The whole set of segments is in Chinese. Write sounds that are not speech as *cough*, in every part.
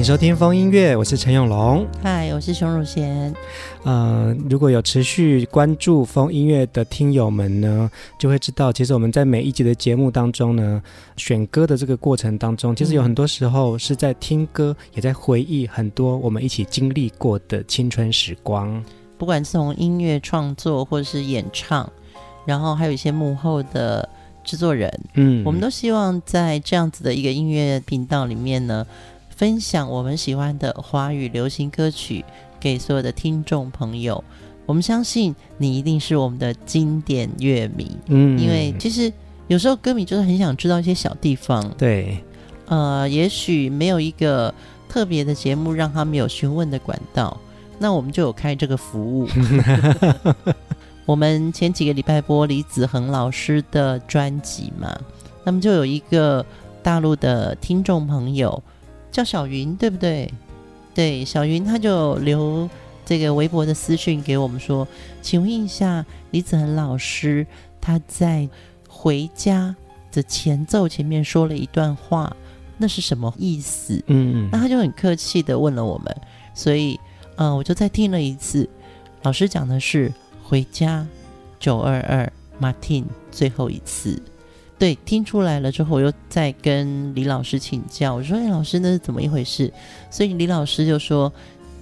迎收听风音乐，我是陈永龙。嗨，我是熊汝贤。呃，如果有持续关注风音乐的听友们呢，就会知道，其实我们在每一集的节目当中呢，选歌的这个过程当中，其实有很多时候是在听歌，也在回忆很多我们一起经历过的青春时光。不管是从音乐创作或者是演唱，然后还有一些幕后的制作人，嗯，我们都希望在这样子的一个音乐频道里面呢。分享我们喜欢的华语流行歌曲给所有的听众朋友。我们相信你一定是我们的经典乐迷，嗯，因为其实有时候歌迷就是很想知道一些小地方，对，呃，也许没有一个特别的节目让他们有询问的管道，那我们就有开这个服务。*laughs* 我们前几个礼拜播李子恒老师的专辑嘛，那么就有一个大陆的听众朋友。叫小云对不对？对，小云他就留这个微博的私讯给我们说，请问一下李子恒老师，他在回家的前奏前面说了一段话，那是什么意思？嗯，那他就很客气的问了我们，所以嗯、呃，我就再听了一次，老师讲的是回家九二二 Martin 最后一次。对，听出来了之后，我又再跟李老师请教，我说：“哎，老师，那是怎么一回事？”所以李老师就说：“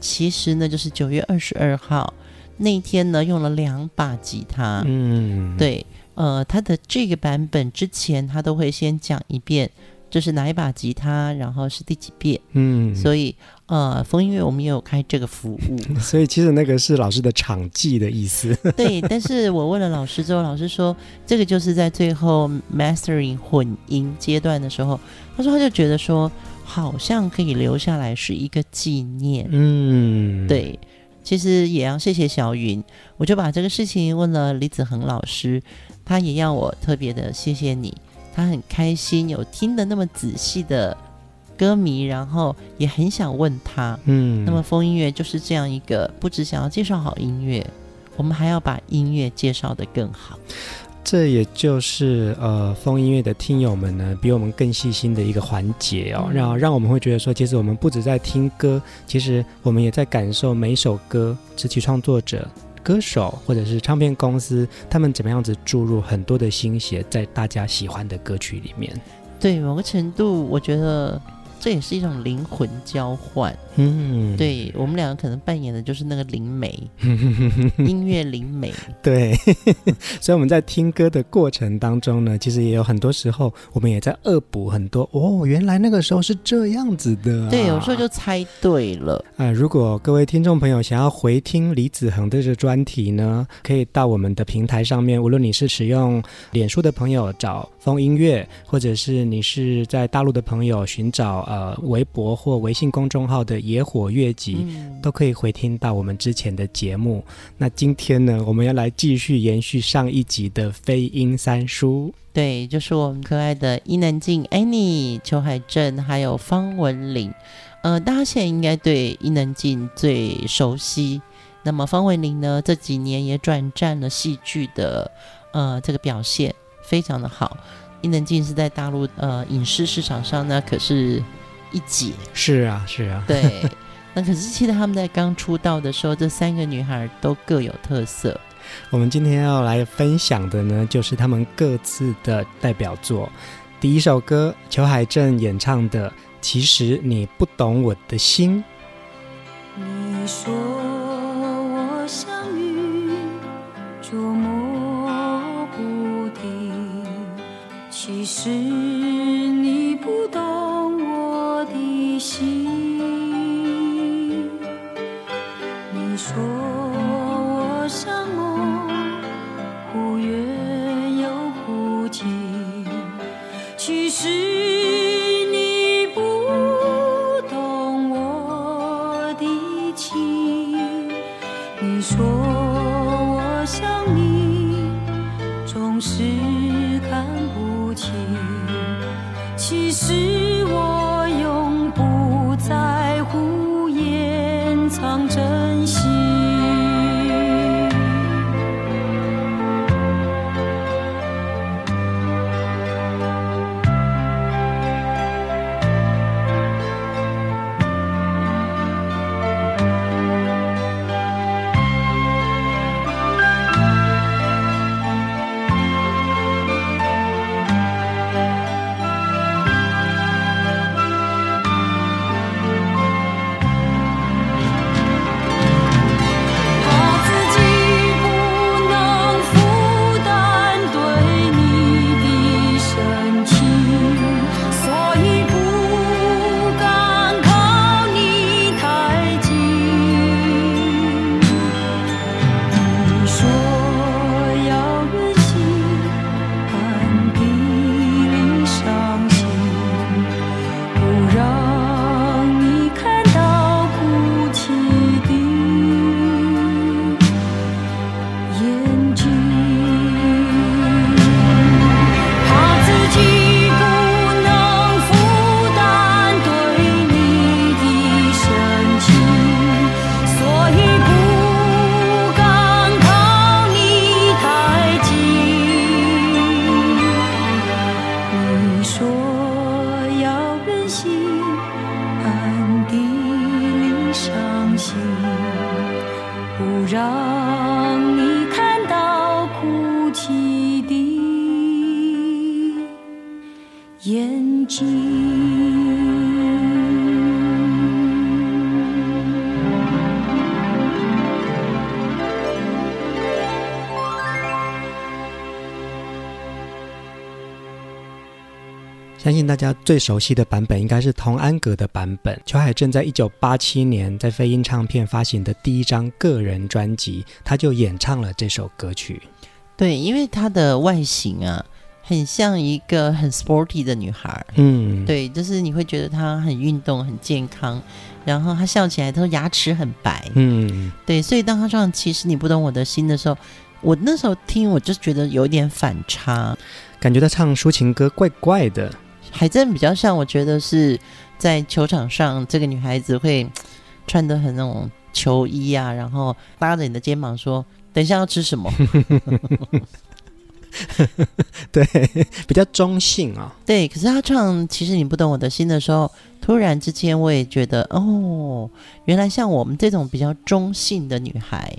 其实呢，就是九月二十二号那一天呢，用了两把吉他。嗯，对，呃，他的这个版本之前他都会先讲一遍。”这是哪一把吉他？然后是第几遍？嗯，所以呃，风音乐我们也有开这个服务，*laughs* 所以其实那个是老师的场记的意思。对，但是我问了老师之后，老师说这个就是在最后 mastering 混音阶段的时候，他说他就觉得说好像可以留下来是一个纪念。嗯，对，其实也要谢谢小云，我就把这个事情问了李子恒老师，他也要我特别的谢谢你。他很开心有听的那么仔细的歌迷，然后也很想问他，嗯，那么风音乐就是这样一个，不只想要介绍好音乐，我们还要把音乐介绍的更好。这也就是呃风音乐的听友们呢，比我们更细心的一个环节哦，让让我们会觉得说，其实我们不止在听歌，其实我们也在感受每一首歌词曲创作者。歌手或者是唱片公司，他们怎么样子注入很多的心血在大家喜欢的歌曲里面？对，某个程度，我觉得。这也是一种灵魂交换，嗯，对，我们两个可能扮演的就是那个灵媒，*laughs* 音乐灵媒，对，*laughs* 所以我们在听歌的过程当中呢，其实也有很多时候，我们也在恶补很多哦，原来那个时候是这样子的啊，对，有时候就猜对了。啊、呃，如果各位听众朋友想要回听李子恒的这个专题呢，可以到我们的平台上面，无论你是使用脸书的朋友找风音乐，或者是你是在大陆的朋友寻找。呃，微博或微信公众号的野火乐集，嗯，都可以回听到我们之前的节目。那今天呢，我们要来继续延续上一集的飞鹰三叔。对，就是我们可爱的伊能静、Annie、裘海正，还有方文琳。呃，大家现在应该对伊能静最熟悉。那么方文琳呢，这几年也转战了戏剧的，呃，这个表现非常的好。伊能静是在大陆呃影视市场上呢，可是。一姐是啊，是啊，对。*laughs* 那可是记得他们在刚出道的时候，这三个女孩都各有特色。我们今天要来分享的呢，就是他们各自的代表作。第一首歌，裘海正演唱的《其实你不懂我的心》。你说我像鱼，捉摸不定，其实你不懂。心。你说我像梦，忽远又忽近，其实大家最熟悉的版本应该是童安格的版本。裘海正在一九八七年在飞鹰唱片发行的第一张个人专辑，他就演唱了这首歌曲。对，因为她的外形啊，很像一个很 sporty 的女孩。嗯，对，就是你会觉得她很运动、很健康，然后她笑起来都牙齿很白。嗯，对，所以当她唱《其实你不懂我的心》的时候，我那时候听我就觉得有点反差，感觉他唱抒情歌怪怪的。海正比较像，我觉得是在球场上，这个女孩子会穿的很那种球衣啊，然后搭着你的肩膀说：“等一下要吃什么？” *laughs* 对，比较中性啊、哦。*laughs* 对，可是她唱《其实你不懂我的心》的时候，突然之间我也觉得，哦，原来像我们这种比较中性的女孩。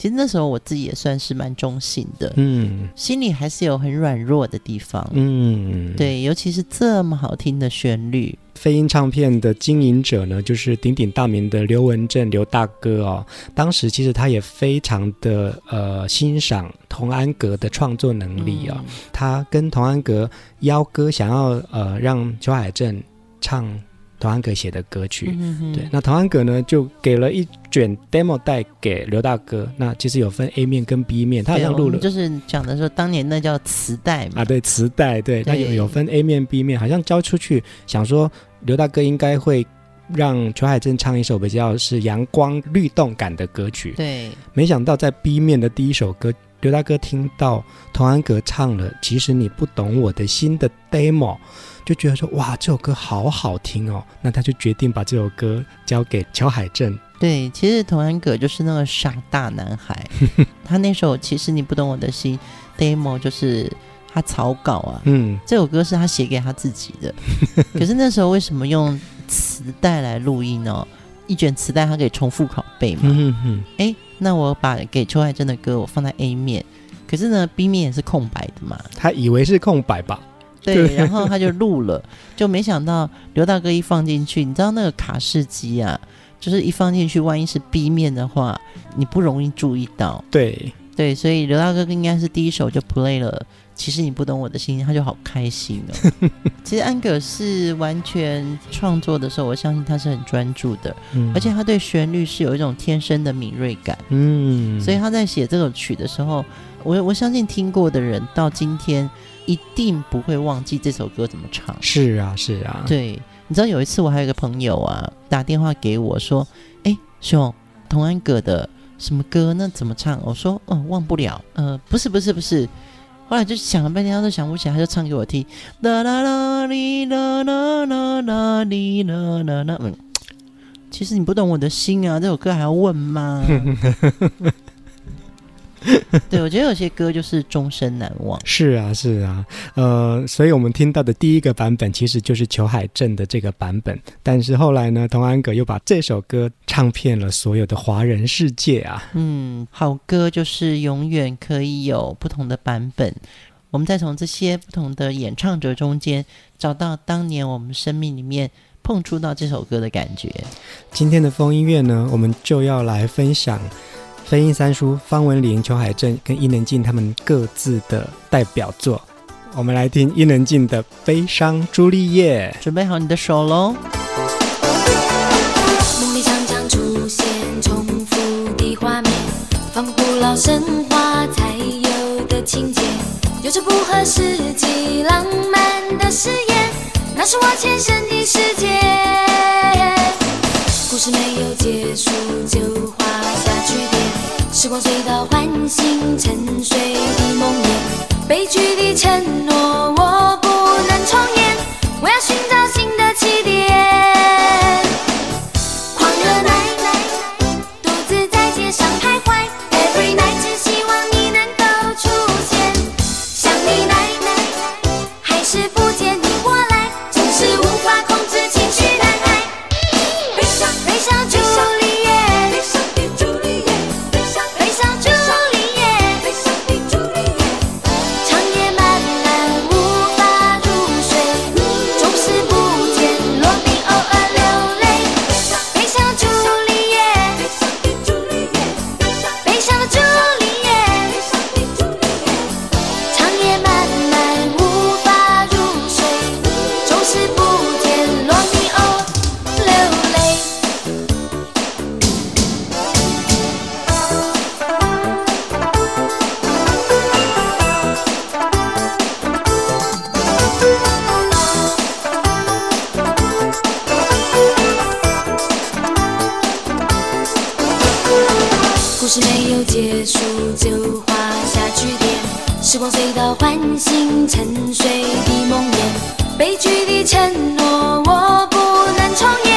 其实那时候我自己也算是蛮中性的，嗯，心里还是有很软弱的地方，嗯，对，尤其是这么好听的旋律。飞鹰唱片的经营者呢，就是鼎鼎大名的刘文正刘大哥哦。当时其实他也非常的呃欣赏童安格的创作能力啊、哦，嗯、他跟童安格邀歌，想要呃让邱海正唱。童安格写的歌曲，嗯、哼对，那童安格呢就给了一卷 demo 带给刘大哥。那其实有分 A 面跟 B 面，他好像录了，就是讲的说当年那叫磁带嘛。啊，对，磁带，对，那有有分 A 面 B 面，好像交出去，想说刘大哥应该会让裘海正唱一首比较是阳光律动感的歌曲。对，没想到在 B 面的第一首歌，刘大哥听到童安格唱了《其实你不懂我的心》的 demo。就觉得说哇，这首歌好好听哦，那他就决定把这首歌交给裘海正。对，其实童安格就是那个傻大男孩，*laughs* 他那首其实你不懂我的心 demo 就是他草稿啊，嗯，这首歌是他写给他自己的。*laughs* 可是那时候为什么用磁带来录音哦？一卷磁带它可以重复拷贝嘛？嗯嗯，哎，那我把给邱爱珍的歌我放在 A 面，可是呢 B 面也是空白的嘛？他以为是空白吧？对，然后他就录了，*laughs* 就没想到刘大哥一放进去，你知道那个卡式机啊，就是一放进去，万一是 B 面的话，你不容易注意到。对对，所以刘大哥应该是第一首就 play 了《其实你不懂我的心，他就好开心哦。*laughs* 其实安格是完全创作的时候，我相信他是很专注的，嗯，而且他对旋律是有一种天生的敏锐感，嗯，所以他在写这首曲的时候，我我相信听过的人到今天一定不会忘记这首歌怎么唱。是啊，是啊，对，你知道有一次我还有一个朋友啊打电话给我说，哎，兄，童安格的什么歌？那怎么唱？我说，哦，忘不了，呃，不是，不是，不是。后来就想了半天，他都想不起来，他就唱给我听。啦啦啦哩啦啦啦啦哩啦啦啦。嗯，其实你不懂我的心啊，这首歌还要问吗？*laughs* 对，我觉得有些歌就是终身难忘。是啊，是啊，呃，所以我们听到的第一个版本其实就是裘海正的这个版本，但是后来呢，童安格又把这首歌唱遍了所有的华人世界啊。嗯，好歌就是永远可以有不同的版本，我们再从这些不同的演唱者中间找到当年我们生命里面碰触到这首歌的感觉。今天的风音乐呢，我们就要来分享。飞鹰三叔方文琳、裘海正跟伊能静他们各自的代表作，我们来听伊能静的《悲伤朱丽叶》。准备好你的手喽！梦里常常出现重复的画面，仿佛古老神话才有的情节，有着不合实际浪漫的誓言，那是我前生的世界。故事没有结束就画下句点。时光隧道唤醒沉睡的梦魇，悲剧的承诺我不能重演，我要寻找故事没有结束就画下句点。时光隧道唤醒沉睡的梦魇悲剧的承诺我不能重演。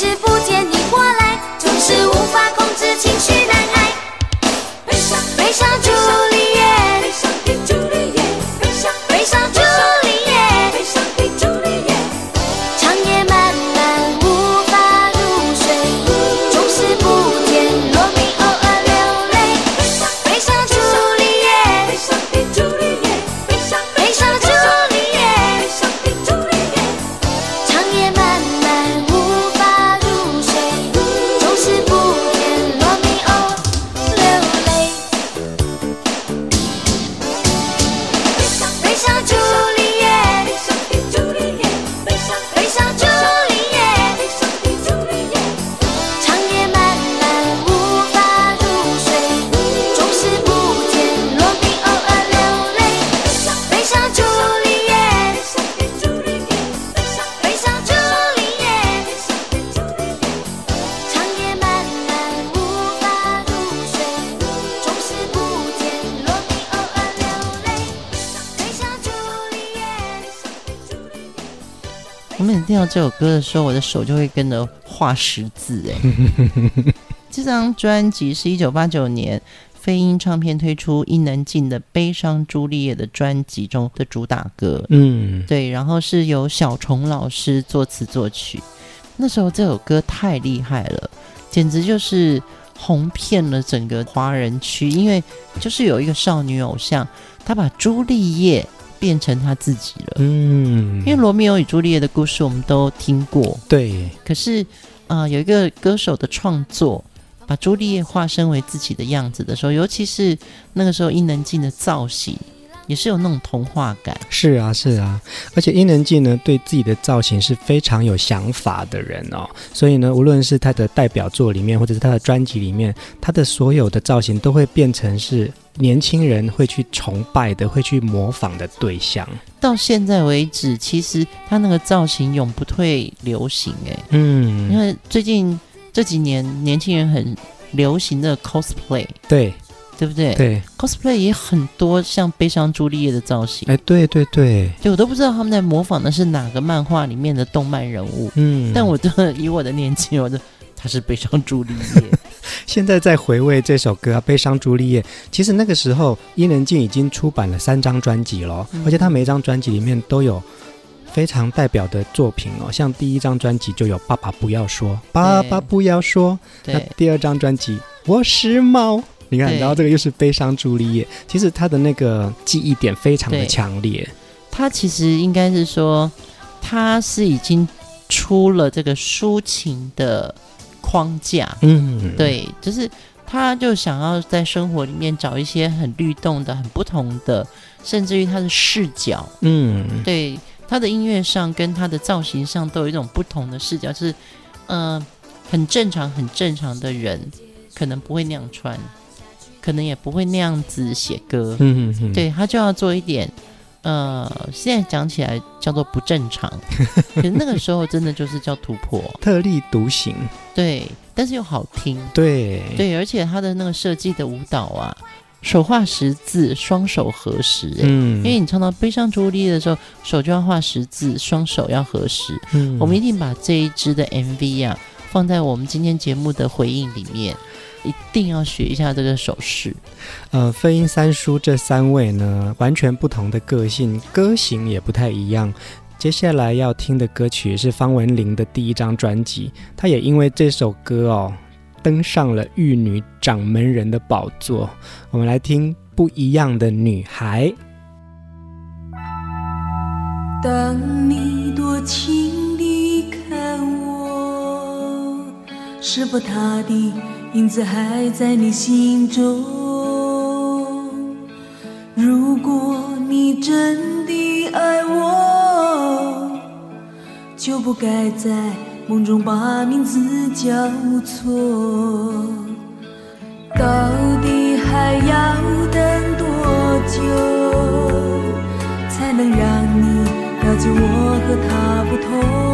是不见你。这首歌的时候，我的手就会跟着画十字。哎，*laughs* 这张专辑是一九八九年飞鹰唱片推出伊能静的《悲伤朱丽叶》的专辑中的主打歌。嗯，对，然后是由小虫老师作词作曲。那时候这首歌太厉害了，简直就是红遍了整个华人区，因为就是有一个少女偶像，她把朱丽叶。变成他自己了，嗯，因为罗密欧与朱丽叶的故事我们都听过，对。可是，啊、呃，有一个歌手的创作，把朱丽叶化身为自己的样子的时候，尤其是那个时候伊能静的造型，也是有那种童话感。是啊，是啊，而且伊能静呢，对自己的造型是非常有想法的人哦，所以呢，无论是他的代表作里面，或者是他的专辑里面，他的所有的造型都会变成是。年轻人会去崇拜的，会去模仿的对象。到现在为止，其实他那个造型永不退流行哎。嗯，因为最近这几年年轻人很流行的 cosplay，对，对不对？对，cosplay 也很多像悲伤朱丽叶的造型。哎，对对对，就我都不知道他们在模仿的是哪个漫画里面的动漫人物。嗯，但我的以我的年纪，我的。他是悲伤朱丽叶。*laughs* 现在在回味这首歌《悲伤朱丽叶》，其实那个时候伊能静已经出版了三张专辑了，嗯、而且他每一张专辑里面都有非常代表的作品哦。像第一张专辑就有《爸爸不要说》，爸爸不要说。那第二张专辑《我是猫》，你看，然后这个又是悲伤朱丽叶。其实他的那个记忆点非常的强烈。他其实应该是说，他是已经出了这个抒情的。框架，嗯，对，就是他，就想要在生活里面找一些很律动的、很不同的，甚至于他的视角，嗯，对，他的音乐上跟他的造型上都有一种不同的视角，就是，呃，很正常、很正常的人可能不会那样穿，可能也不会那样子写歌，嗯嗯，对，他就要做一点。呃，现在讲起来叫做不正常，*laughs* 可是那个时候真的就是叫突破，特立独行。对，但是又好听。对对，而且他的那个设计的舞蹈啊，手画十字，双手合十。嗯，因为你唱到悲伤朱丽的时候，手就要画十字，双手要合十。嗯，我们一定把这一支的 MV 啊放在我们今天节目的回应里面。一定要学一下这个手势。呃，飞鹰三叔这三位呢，完全不同的个性，歌型也不太一样。接下来要听的歌曲是方文琳的第一张专辑，她也因为这首歌哦，登上了玉女掌门人的宝座。我们来听《不一样的女孩》。当你多情地看我，是否他的？影子还在你心中。如果你真的爱我，就不该在梦中把名字叫错。到底还要等多久，才能让你了解我和他不同？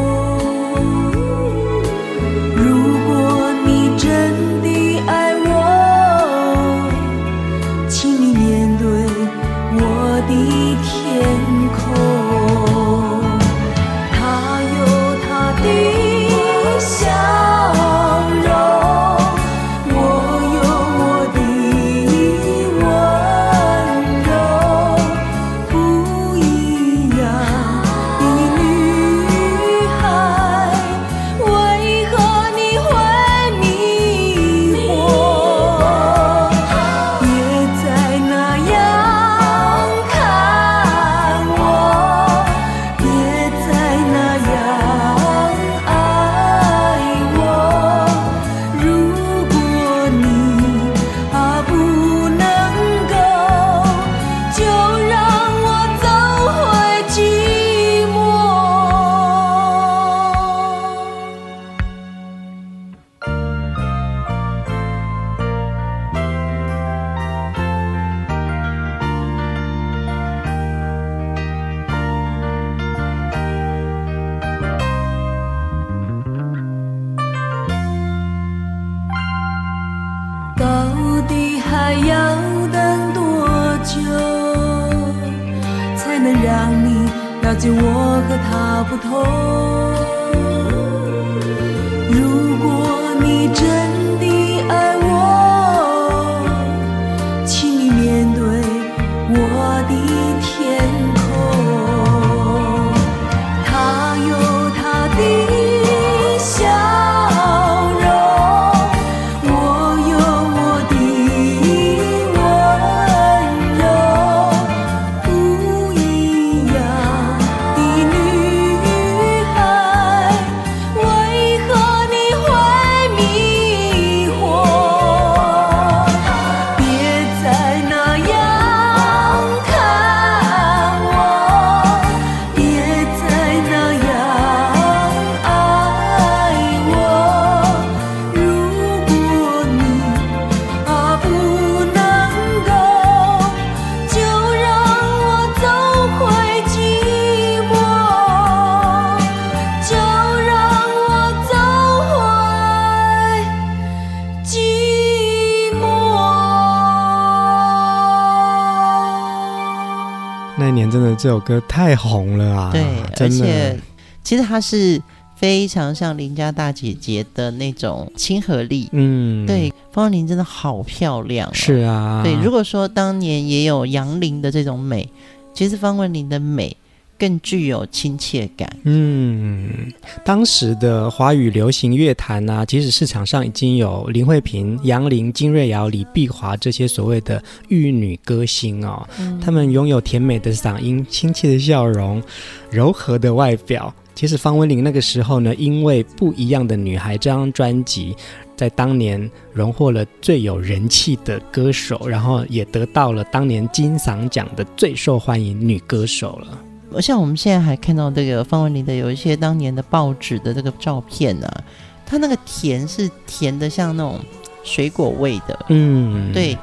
这首歌太红了啊！对，而且其实它是非常像邻家大姐姐的那种亲和力。嗯，对，方文琳真的好漂亮哦。是啊，对。如果说当年也有杨林的这种美，其实方文琳的美。更具有亲切感。嗯，当时的华语流行乐坛啊，其实市场上已经有林慧萍、杨林、金瑞瑶、李碧华这些所谓的玉女歌星哦。嗯，她们拥有甜美的嗓音、亲切的笑容、柔和的外表。其实方文琳那个时候呢，因为《不一样的女孩》这张专辑，在当年荣获了最有人气的歌手，然后也得到了当年金嗓奖的最受欢迎女歌手了。像我们现在还看到这个方文琳的有一些当年的报纸的这个照片啊，它那个甜是甜的像那种水果味的，嗯，对，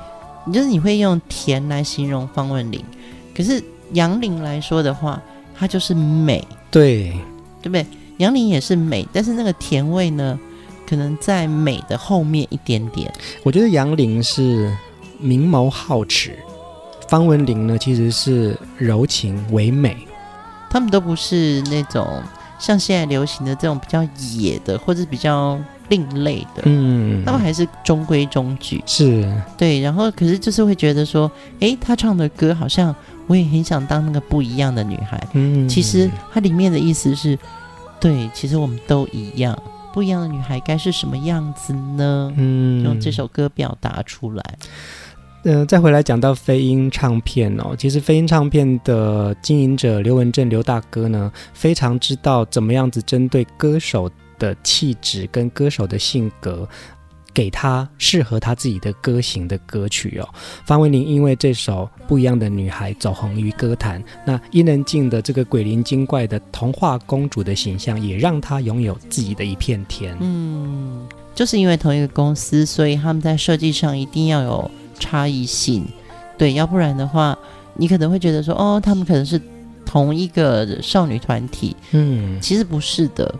就是你会用甜来形容方文琳，可是杨林来说的话，它就是美，对，对不对？杨林也是美，但是那个甜味呢，可能在美的后面一点点。我觉得杨林是明眸皓齿，方文琳呢其实是柔情唯美。他们都不是那种像现在流行的这种比较野的，或者比较另类的，嗯，他们还是中规中矩，是对。然后，可是就是会觉得说，诶，他唱的歌好像我也很想当那个不一样的女孩。嗯，其实它里面的意思是，对，其实我们都一样，不一样的女孩该是什么样子呢？嗯，用这首歌表达出来。嗯、再回来讲到飞鹰唱片哦，其实飞鹰唱片的经营者刘文正刘大哥呢，非常知道怎么样子针对歌手的气质跟歌手的性格，给他适合他自己的歌型的歌曲哦。方文琳因为这首不一样的女孩走红于歌坛，那伊能静的这个鬼灵精怪的童话公主的形象，也让她拥有自己的一片天。嗯，就是因为同一个公司，所以他们在设计上一定要有。差异性，对，要不然的话，你可能会觉得说，哦，他们可能是同一个少女团体，嗯，其实不是的，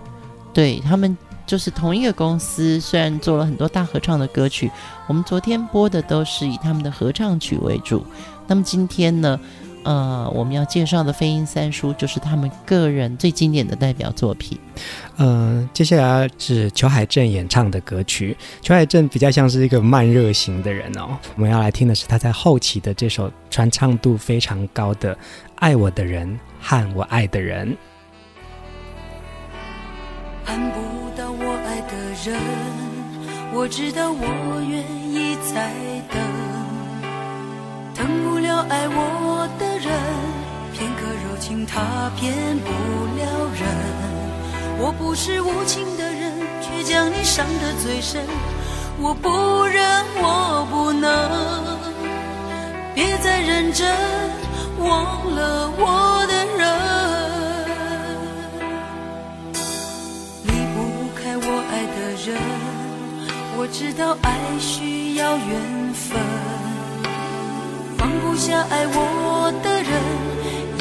对，他们就是同一个公司，虽然做了很多大合唱的歌曲，我们昨天播的都是以他们的合唱曲为主，那么今天呢？呃，我们要介绍的《飞鹰三叔》就是他们个人最经典的代表作品。呃，接下来是裘海正演唱的歌曲。裘海正比较像是一个慢热型的人哦。我们要来听的是他在后期的这首传唱度非常高的《爱我的人和我爱的人》。看不到我爱的人，我知道我愿意再等，等不了爱我的。情，他骗不了人。我不是无情的人，却将你伤得最深。我不忍，我不能，别再认真，忘了我的人。离不开我爱的人，我知道爱需要缘分。放不下爱我的人，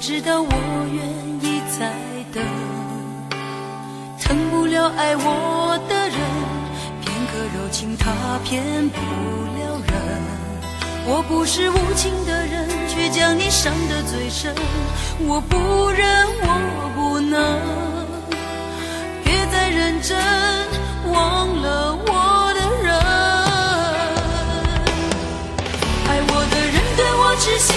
知道我愿意再等，疼不了爱我的人，片刻柔情他骗不了人。我不是无情的人，却将你伤得最深。我不忍，我不能，别再认真，忘了我的人。爱我的人对我痴心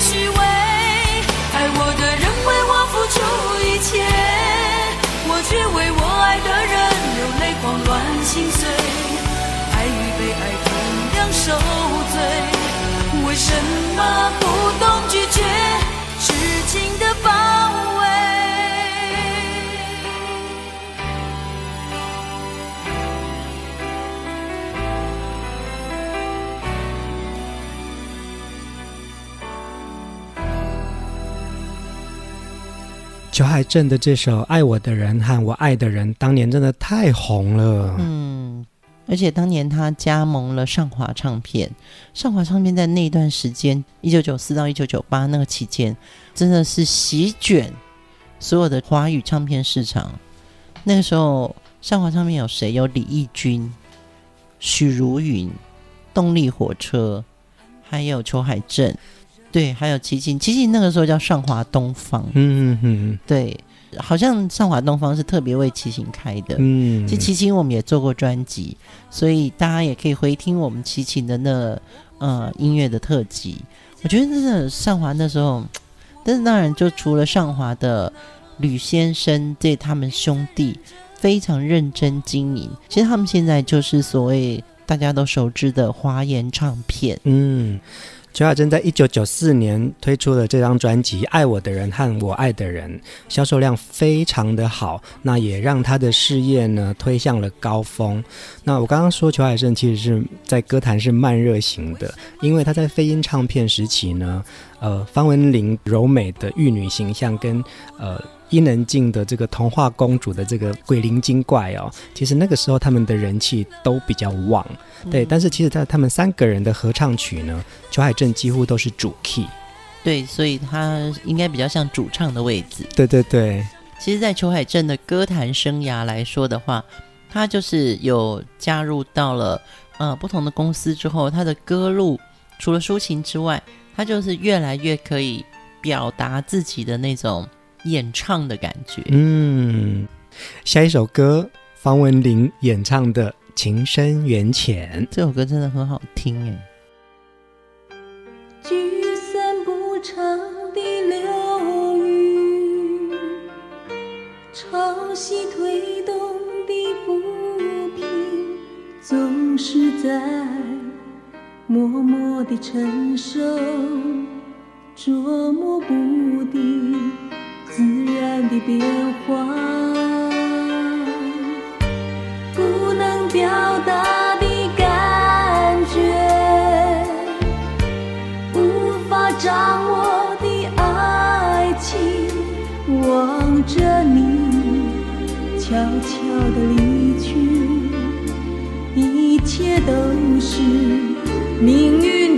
虚伪。爱我的人为我付出一切，我却为我爱的人流泪狂乱心碎。爱与被爱同样受罪，为什么不懂拒绝痴情的裘海正的这首《爱我的人和我爱的人》当年真的太红了。嗯，而且当年他加盟了上华唱片，上华唱片在那一段时间，一九九四到一九九八那个期间，真的是席卷所有的华语唱片市场。那个时候，上华唱片有谁？有李翊君、许茹芸、动力火车，还有裘海正。对，还有齐秦，齐秦那个时候叫上华东方，嗯嗯嗯，对，好像上华东方是特别为齐秦开的，嗯，其实齐秦我们也做过专辑，所以大家也可以回听我们齐秦的那呃音乐的特辑。我觉得真的上华那时候，但是当然就除了上华的吕先生对他们兄弟非常认真经营，其实他们现在就是所谓大家都熟知的华研唱片，嗯。裘海正在一九九四年推出了这张专辑《爱我的人和我爱的人》，销售量非常的好，那也让他的事业呢推向了高峰。那我刚刚说裘海正其实是在歌坛是慢热型的，因为他在飞鹰唱片时期呢，呃，方文琳柔美的玉女形象跟呃。伊能静的这个童话公主的这个鬼灵精怪哦，其实那个时候他们的人气都比较旺，对。嗯、但是其实，在他们三个人的合唱曲呢，裘海正几乎都是主 key，对，所以他应该比较像主唱的位置。对对对。其实，在裘海正的歌坛生涯来说的话，他就是有加入到了呃不同的公司之后，他的歌路除了抒情之外，他就是越来越可以表达自己的那种。演唱的感觉，嗯，下一首歌，方文琳演唱的《情深缘浅》，这首歌真的很好听哎。聚散不长的流云，潮汐推动的浮萍，总是在默默地承受。捉摸不定自然的变化，不能表达的感觉，无法掌握的爱情，望着你悄悄地离去，一切都是命运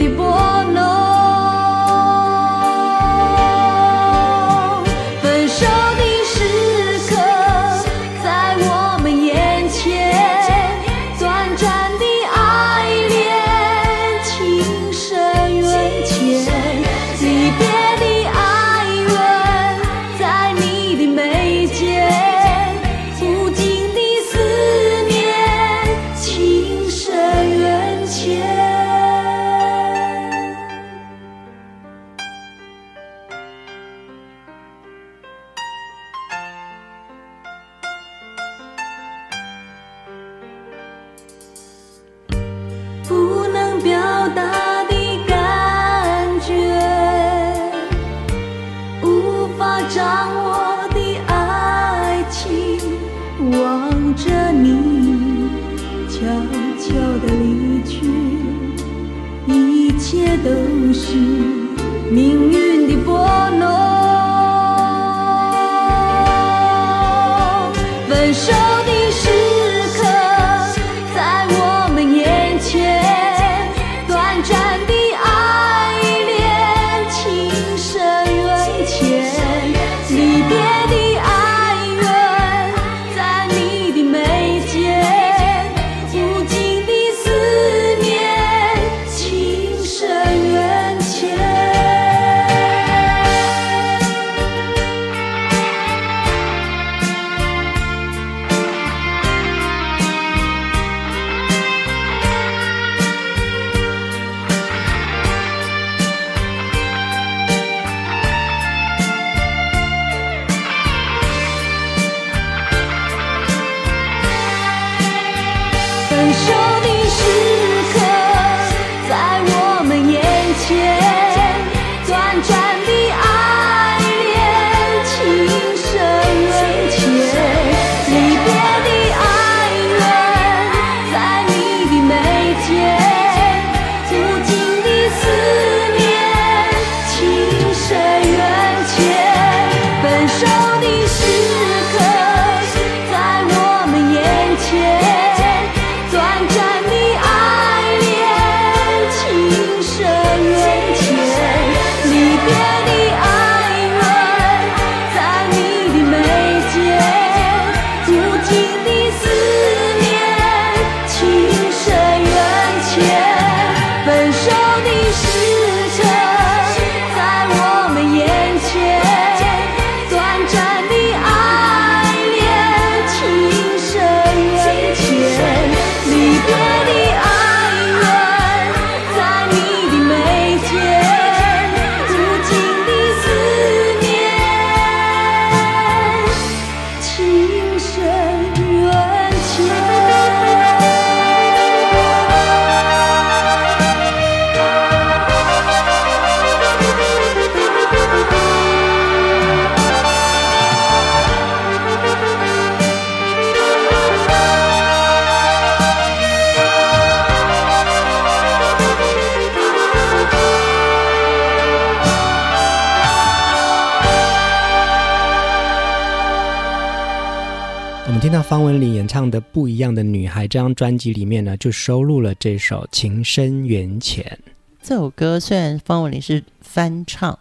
方文琳演唱的《不一样的女孩》这张专辑里面呢，就收录了这首《情深缘浅》。这首歌虽然方文琳是翻唱，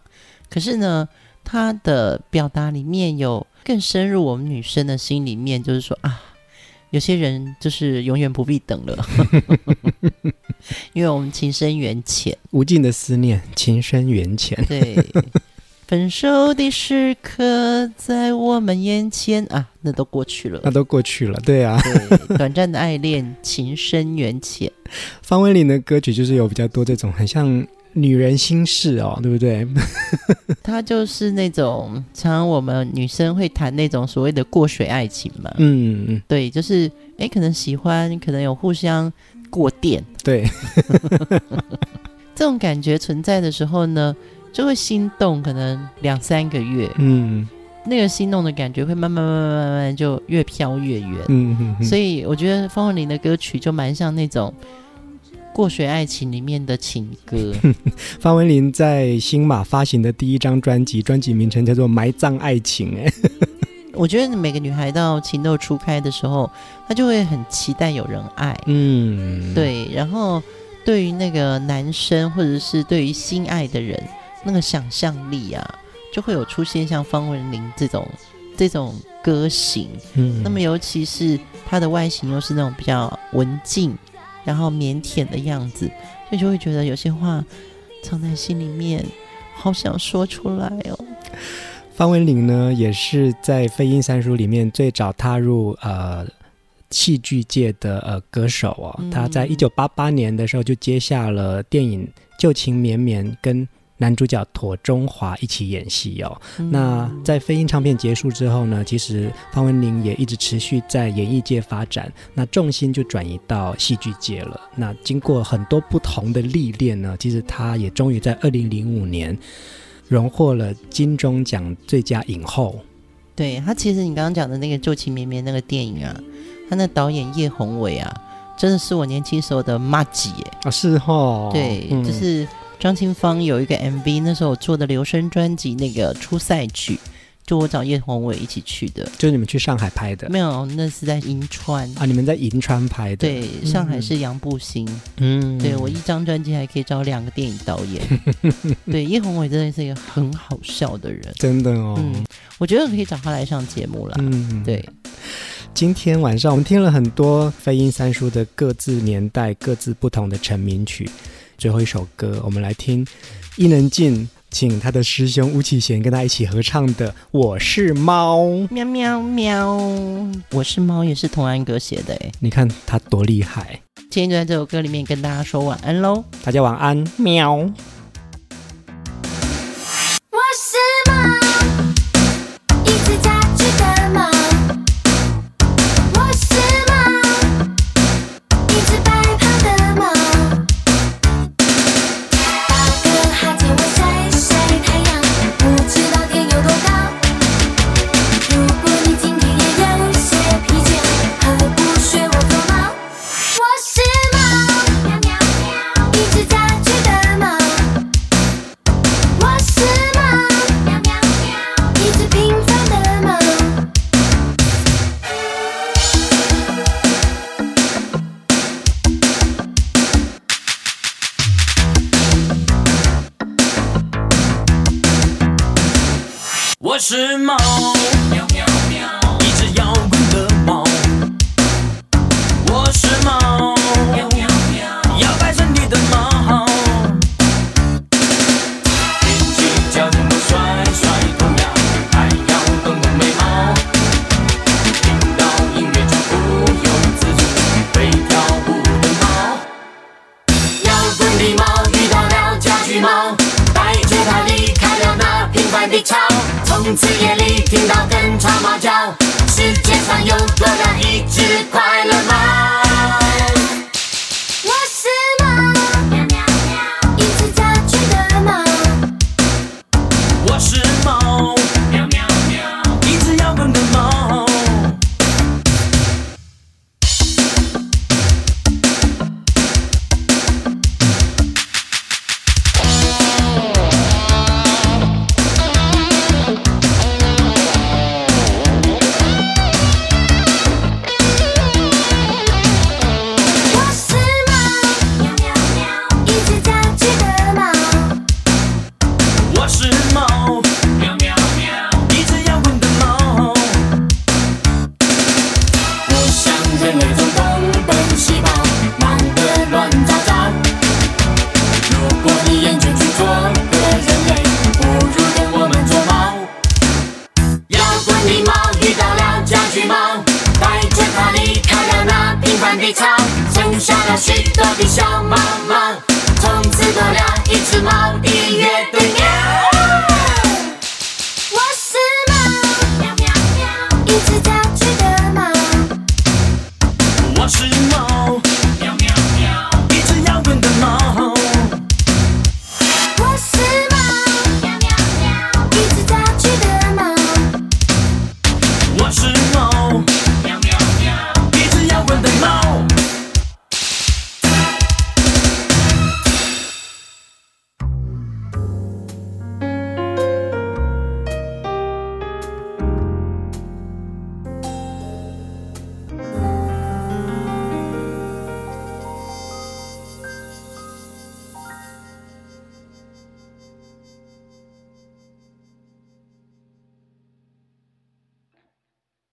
可是呢，她的表达里面有更深入我们女生的心里面，就是说啊，有些人就是永远不必等了，*laughs* 因为我们情深缘浅，无尽的思念，情深缘浅。对。分手的时刻在我们眼前啊，那都过去了，那都过去了，对啊，对，短暂的爱恋，情深缘浅。*laughs* 方文琳的歌曲就是有比较多这种很像女人心事哦，对不对？*laughs* 她就是那种常常我们女生会谈那种所谓的过水爱情嘛，嗯嗯，对，就是哎，可能喜欢，可能有互相过电，对，*laughs* 这种感觉存在的时候呢。就会心动，可能两三个月，嗯，那个心动的感觉会慢慢慢慢慢慢就越飘越远。嗯嗯嗯，所以我觉得方文琳的歌曲就蛮像那种过水爱情里面的情歌。*laughs* 方文琳在新马发行的第一张专辑，专辑名称叫做《埋葬爱情》。哎，*laughs* 我觉得每个女孩到情窦初开的时候，她就会很期待有人爱。嗯，对，然后。对于那个男生，或者是对于心爱的人，那个想象力啊，就会有出现像方文琳这种这种歌型。嗯，那么尤其是她的外形又是那种比较文静，然后腼腆的样子，所以就会觉得有些话藏在心里面，好想说出来哦。方文琳呢，也是在飞鹰三叔里面最早踏入呃。戏剧界的呃歌手哦，他在一九八八年的时候就接下了电影《旧情绵绵》，跟男主角妥中华一起演戏哦。嗯、那在飞鹰唱片结束之后呢，其实方文琳也一直持续在演艺界发展，那重心就转移到戏剧界了。那经过很多不同的历练呢，其实她也终于在二零零五年荣获了金钟奖最佳影后。对，她，其实你刚刚讲的那个《旧情绵绵》那个电影啊。他那导演叶宏伟啊，真的是我年轻时候的麻吉耶啊，是哦，对，嗯、就是张清芳有一个 MV，那时候我做的留声专辑那个初赛曲，就我找叶宏伟一起去的，就是你们去上海拍的？没有，那是在银川。啊，你们在银川拍的？对，上海是杨步新，嗯，对我一张专辑还可以找两个电影导演，*laughs* 对，叶宏伟真的是一个很好笑的人，真的哦，嗯，我觉得可以找他来上节目了，嗯，对。今天晚上我们听了很多飞鹰三叔的各自年代、各自不同的成名曲。最后一首歌，我们来听伊能静请他的师兄巫启贤跟他一起合唱的《我是猫》。喵喵喵！我是猫也是童安格写的哎，你看他多厉害！今天就在这首歌里面跟大家说晚安喽，大家晚安，喵。我是猫。生